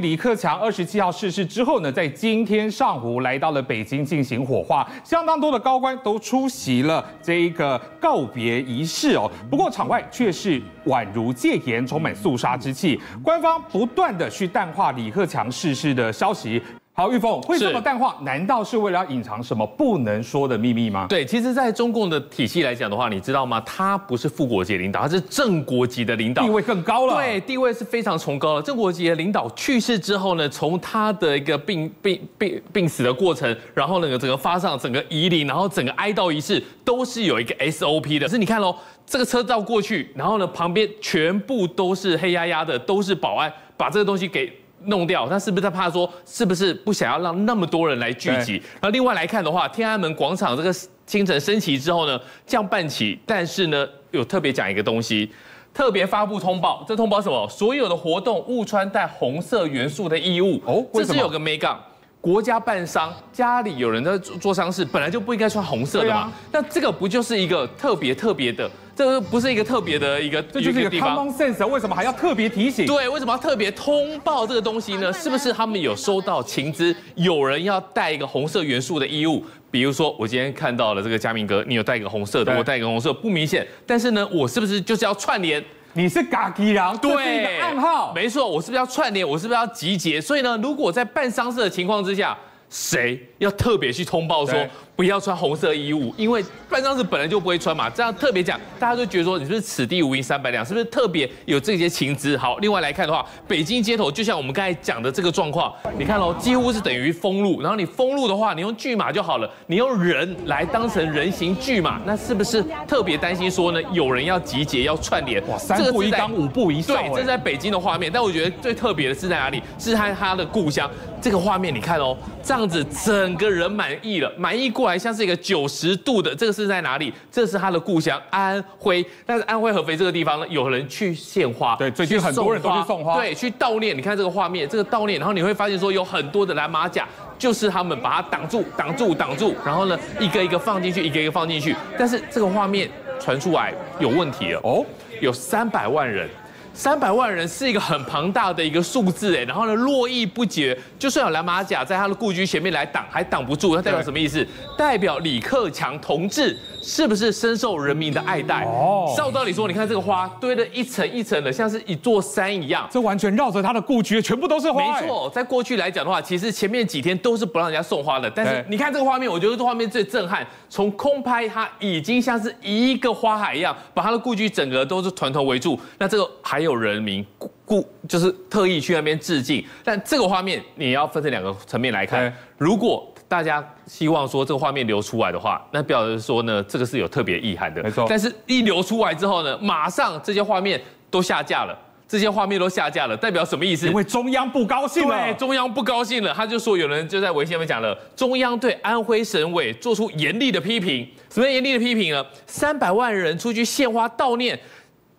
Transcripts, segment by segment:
李克强二十七号逝世之后呢，在今天上午来到了北京进行火化，相当多的高官都出席了这一个告别仪式哦。不过场外却是宛如戒严，充满肃杀之气，官方不断的去淡化李克强逝世的消息。好，玉凤会这么淡化，难道是为了要隐藏什么不能说的秘密吗？对，其实，在中共的体系来讲的话，你知道吗？他不是副国级领导，他是正国级的领导，地位更高了。对，地位是非常崇高了。正国级的领导去世之后呢，从他的一个病病病病死的过程，然后那个整个发上整个仪礼，然后整个哀悼仪式，都是有一个 SOP 的。可是你看喽，这个车道过去，然后呢，旁边全部都是黑压压的，都是保安，把这个东西给。弄掉，他是不是在怕说，是不是不想要让那么多人来聚集？然后另外来看的话，天安门广场这个清晨升旗之后呢，降半旗，但是呢，有特别讲一个东西，特别发布通报，这通报什么？所有的活动勿穿带红色元素的衣物哦，这是有个没杠。国家办丧，家里有人在做做丧事，本来就不应该穿红色的嘛。那这个不就是一个特别特别的？这个不是一个特别的一个，这就是一个 common sense，为什么还要特别提醒？对，为什么要特别通报这个东西呢？是不是他们有收到情资，有人要带一个红色元素的衣物？比如说，我今天看到了这个嘉明哥，你有带一个红色的，我带一个红色，不明显。但是呢，我是不是就是要串联？你是嘎吉郎，对，是一个暗号。没错，我是不是要串联？我是不是要集结？所以呢，如果在办丧事的情况之下，谁要特别去通报说？不要穿红色衣物，因为办丧事本来就不会穿嘛。这样特别讲，大家就觉得说你是不是此地无银三百两，是不是特别有这些情资？好，另外来看的话，北京街头就像我们刚才讲的这个状况，你看喽，几乎是等于封路。然后你封路的话，你用拒马就好了，你用人来当成人形拒马，那是不是特别担心说呢？有人要集结要串联？哇，三步一岗，五步一哨。对，这是在北京的画面。但我觉得最特别的是在哪里？是他他的故乡。这个画面你看哦，这样子整个人满意了，满意过来像是一个九。十度的这个是在哪里？这是他的故乡安徽。但是安徽合肥这个地方呢，有人去献花。对，最近很多人都去送花。对，去悼念。你看这个画面，这个悼念，然后你会发现说有很多的蓝马甲，就是他们把它挡住、挡住、挡住，然后呢，一个一个放进去，一个一个放进去。但是这个画面传出来有问题了哦，有三百万人。三百万人是一个很庞大的一个数字哎，然后呢，络绎不绝，就算有蓝马甲在他的故居前面来挡，还挡不住，那代表什么意思？代表李克强同志。是不是深受人民的爱戴？哦，照道理说，你看这个花堆了一层一层的，像是一座山一样。这完全绕着他的故居，全部都是花。没错，在过去来讲的话，其实前面几天都是不让人家送花的。但是你看这个画面，我觉得这画面最震撼。从空拍，它已经像是一个花海一样，把他的故居整个都是团团围住。那这个还有人民故就是特意去那边致敬。但这个画面你要分成两个层面来看，如果。大家希望说这个画面流出来的话，那表示说呢，这个是有特别意涵的。没错。但是一流出来之后呢，马上这些画面都下架了，这些画面都下架了，代表什么意思？因为中央不高兴了。对，中央不高兴了，他就说有人就在微信上面讲了，中央对安徽省委做出严厉的批评。什么严厉的批评呢？三百万人出去献花悼念。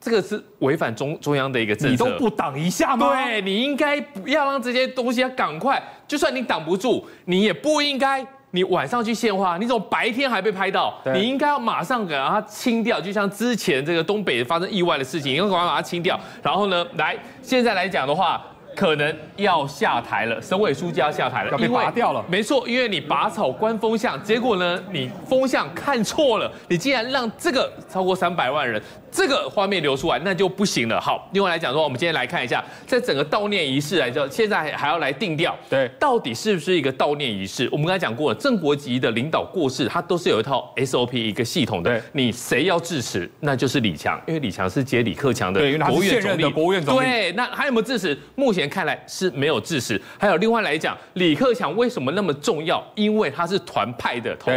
这个是违反中中央的一个政策，你都不挡一下吗？对，你应该不要让这些东西要赶快，就算你挡不住，你也不应该，你晚上去献花，你怎么白天还被拍到？你应该要马上给它清掉，就像之前这个东北发生意外的事情，应该赶快把它清掉。然后呢，来现在来讲的话。可能要下台了，省委书记要下台了，要被拔掉了。没错，因为你拔草观风向，结果呢，你风向看错了，你竟然让这个超过三百万人这个画面流出来，那就不行了。好，另外来讲说，我们今天来看一下，在整个悼念仪式来讲，现在还要来定调，对，到底是不是一个悼念仪式？我们刚才讲过了，正国级的领导过世，他都是有一套 SOP 一个系统的。对，你谁要致辞，那就是李强，因为李强是接李克强的国务院总理。国务院总理。对，那还有没有致辞？目前。看来是没有致死，还有另外来讲，李克强为什么那么重要？因为他是团派的头。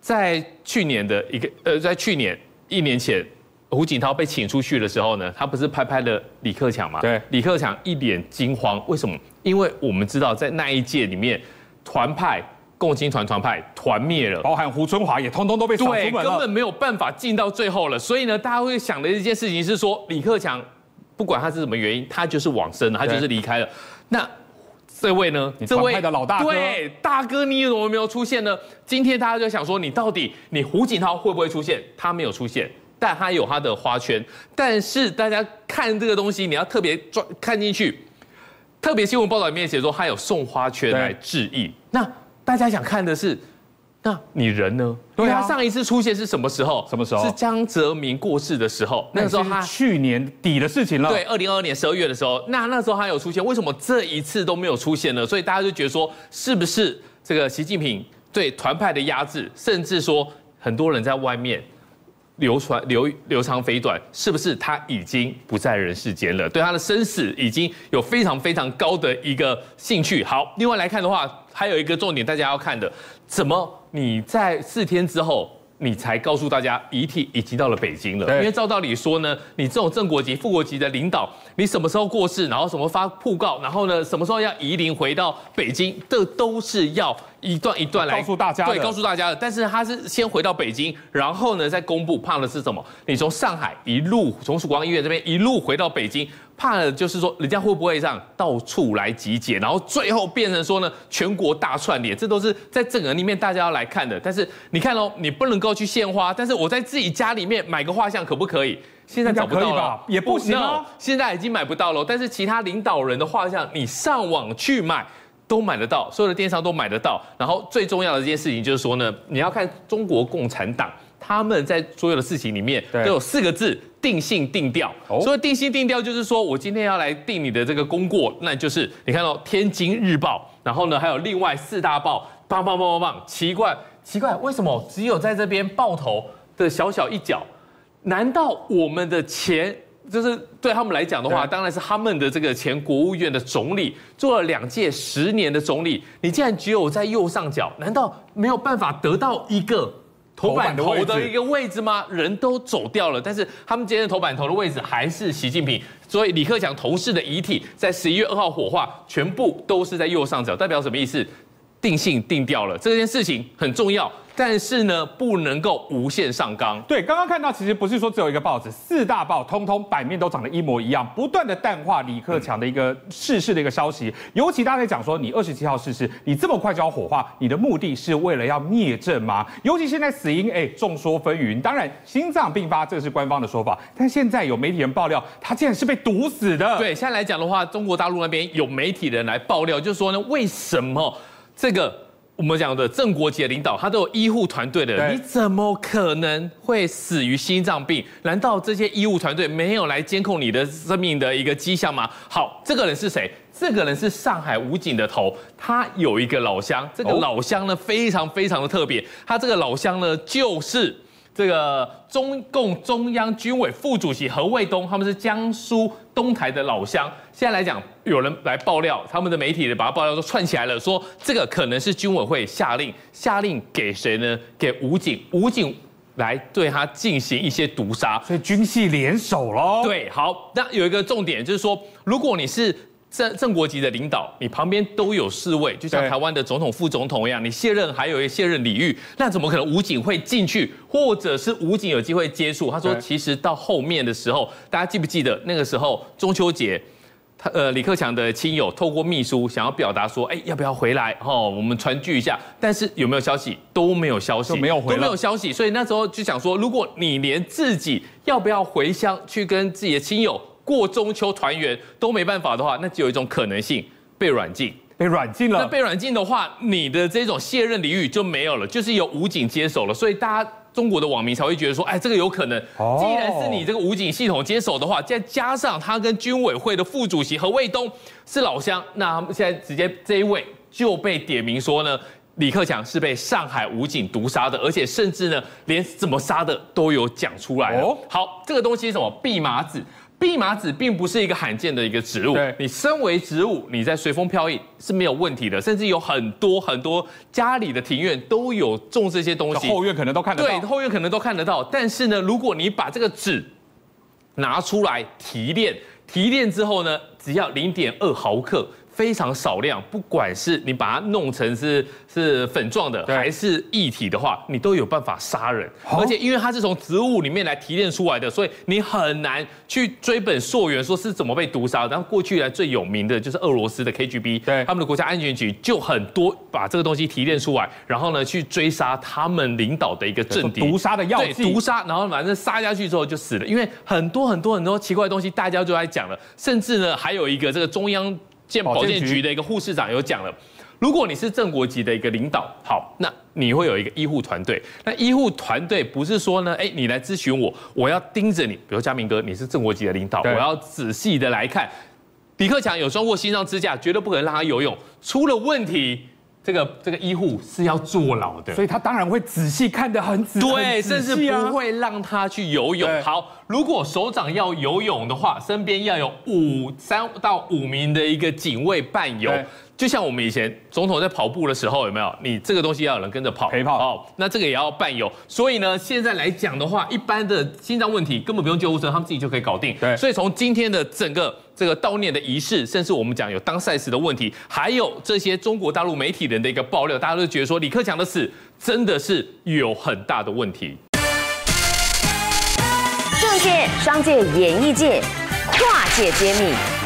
在去年的一个呃，在去年一年前，胡锦涛被请出去的时候呢，他不是拍拍了李克强吗？对，李克强一脸惊慌，为什么？因为我们知道在那一届里面，团派共青团团派团灭了，包含胡春华也通通都被对，根本没有办法进到最后了。所以呢，大家会想的一件事情是说，李克强。不管他是什么原因，他就是往生了，他就是离开了。那这位呢？这位的老大哥，对大哥，你怎么没有出现呢？今天大家就想说，你到底你胡锦涛会不会出现？他没有出现，但他有他的花圈。但是大家看这个东西，你要特别转看进去。特别新闻报道里面写说他有送花圈来致意。那大家想看的是，那你人呢？对啊，他上一次出现是什么时候？什么时候？是江泽民过世的时候。那个时候他去年底的事情了。对，二零二二年十二月的时候，那那时候他有出现，为什么这一次都没有出现呢？所以大家就觉得说，是不是这个习近平对团派的压制，甚至说很多人在外面。流传流流长飞短，是不是他已经不在人世间了？对他的生死已经有非常非常高的一个兴趣。好，另外来看的话，还有一个重点大家要看的，怎么你在四天之后，你才告诉大家遗体已经到了北京了？因为照道理说呢，你这种正国级、副国级的领导，你什么时候过世，然后什么发布告，然后呢，什么时候要移灵回到北京，这都是要。一段一段来告诉大家，对，告诉大家的。但是他是先回到北京，然后呢再公布，怕的是什么？你从上海一路从曙光医院这边一路回到北京，怕的就是说人家会不会这样到处来集结，然后最后变成说呢全国大串联，这都是在整个里面大家要来看的。但是你看哦，你不能够去献花，但是我在自己家里面买个画像可不可以？现在找不到了，也不行哦，现在已经买不到了。但是其他领导人的画像，你上网去买。都买得到，所有的电商都买得到。然后最重要的一件事情就是说呢，你要看中国共产党他们在所有的事情里面都有四个字：定性定调。所以定性定调就是说我今天要来定你的这个功过，那就是你看到《天津日报》，然后呢还有另外四大报，棒棒棒棒棒。奇怪奇怪，为什么只有在这边报头的小小一角？难道我们的钱？就是对他们来讲的话，当然是他们的这个前国务院的总理做了两届十年的总理，你竟然只有在右上角，难道没有办法得到一个头版头的一个位置吗？人都走掉了，但是他们今天头版头的位置还是习近平，所以李克强同事的遗体在十一月二号火化，全部都是在右上角，代表什么意思？定性定掉了，这件事情很重要。但是呢，不能够无限上纲。对，刚刚看到，其实不是说只有一个报纸，四大报通通版面都长得一模一样，不断的淡化李克强的一个逝世的一个消息。尤其大家在讲说，你二十七号逝世，你这么快就要火化，你的目的是为了要灭证吗？尤其现在死因，哎，众说纷纭。当然，心脏病发这个是官方的说法，但现在有媒体人爆料，他竟然是被毒死的。对，现在来讲的话，中国大陆那边有媒体人来爆料，就是说呢，为什么这个？我们讲的郑国级的领导，他都有医护团队的人，你怎么可能会死于心脏病？难道这些医护团队没有来监控你的生命的一个迹象吗？好，这个人是谁？这个人是上海武警的头，他有一个老乡，这个老乡呢非常非常的特别，他这个老乡呢就是。这个中共中央军委副主席何卫东，他们是江苏东台的老乡。现在来讲，有人来爆料，他们的媒体把他爆料都串起来了，说这个可能是军委会下令，下令给谁呢？给武警，武警来对他进行一些毒杀，所以军系联手喽。对，好，那有一个重点就是说，如果你是。正正国级的领导，你旁边都有侍卫，就像台湾的总统、副总统一样。你卸任还有一卸任礼遇，那怎么可能武警会进去，或者是武警有机会接触？他说，其实到后面的时候，大家记不记得那个时候中秋节，他呃李克强的亲友透过秘书想要表达说，哎，要不要回来？哦，我们团聚一下。但是有没有消息？都没有消息，没有回，都没有消息。所以那时候就想说，如果你连自己要不要回乡去跟自己的亲友。过中秋团圆都没办法的话，那只有一种可能性，被软禁，被软禁了。那被软禁的话，你的这种卸任礼遇就没有了，就是由武警接手了。所以大家中国的网民才会觉得说，哎，这个有可能。既然是你这个武警系统接手的话，再加上他跟军委会的副主席何卫东是老乡，那现在直接这一位就被点名说呢，李克强是被上海武警毒杀的，而且甚至呢，连怎么杀的都有讲出来哦。好，这个东西是什么？蓖麻籽。蓖麻籽并不是一个罕见的一个植物，对，你身为植物，你在随风飘逸是没有问题的，甚至有很多很多家里的庭院都有种这些东西，后院可能都看得到，对，后院可能都看得到。但是呢，如果你把这个籽拿出来提炼，提炼之后呢，只要零点二毫克。非常少量，不管是你把它弄成是是粉状的，还是液体的话，你都有办法杀人。而且因为它是从植物里面来提炼出来的，所以你很难去追本溯源，说是怎么被毒杀。然后过去来最有名的就是俄罗斯的 KGB，对，他们的国家安全局就很多把这个东西提炼出来，然后呢去追杀他们领导的一个政敌，毒杀的药剂，毒杀，然后反正杀下去之后就死了。因为很多很多很多奇怪的东西，大家就在讲了，甚至呢还有一个这个中央。健保健局的一个护士长有讲了。如果你是正国级的一个领导，好，那你会有一个医护团队。那医护团队不是说呢，哎，你来咨询我，我要盯着你。比如嘉明哥，你是正国级的领导，我要仔细的来看。李克强有装过心脏支架，绝对不可能让他游泳，出了问题，这个这个医护是要坐牢的。所以他当然会仔细看得很仔细，对，甚至不会让他去游泳。好，如果首长要游泳的话，身边要有五三到五名的一个警卫伴游。就像我们以前总统在跑步的时候，有没有？你这个东西要有人跟着跑，陪跑哦。那这个也要伴有。所以呢，现在来讲的话，一般的心脏问题根本不用救护车，他们自己就可以搞定。对。所以从今天的整个这个悼念的仪式，甚至我们讲有当赛事的问题，还有这些中国大陆媒体人的一个爆料，大家都觉得说李克强的死真的是有很大的问题。政界、商界、演艺界跨界揭秘。